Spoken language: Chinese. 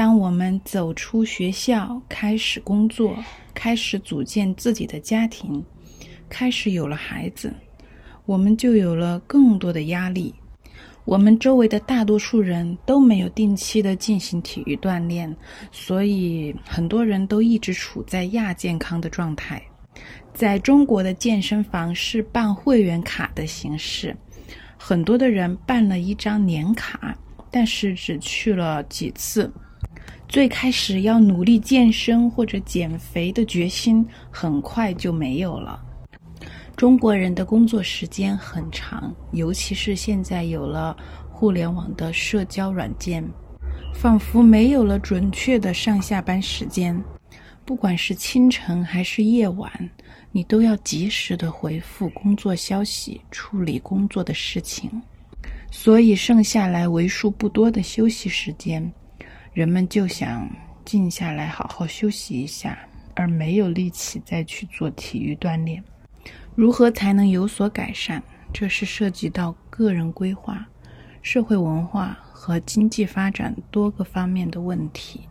当我们走出学校，开始工作，开始组建自己的家庭，开始有了孩子，我们就有了更多的压力。我们周围的大多数人都没有定期的进行体育锻炼，所以很多人都一直处在亚健康的状态。在中国的健身房是办会员卡的形式，很多的人办了一张年卡，但是只去了几次。最开始要努力健身或者减肥的决心，很快就没有了。中国人的工作时间很长，尤其是现在有了互联网的社交软件，仿佛没有了准确的上下班时间。不管是清晨还是夜晚，你都要及时的回复工作消息，处理工作的事情。所以剩下来为数不多的休息时间，人们就想静下来好好休息一下，而没有力气再去做体育锻炼。如何才能有所改善？这是涉及到个人规划、社会文化和经济发展多个方面的问题。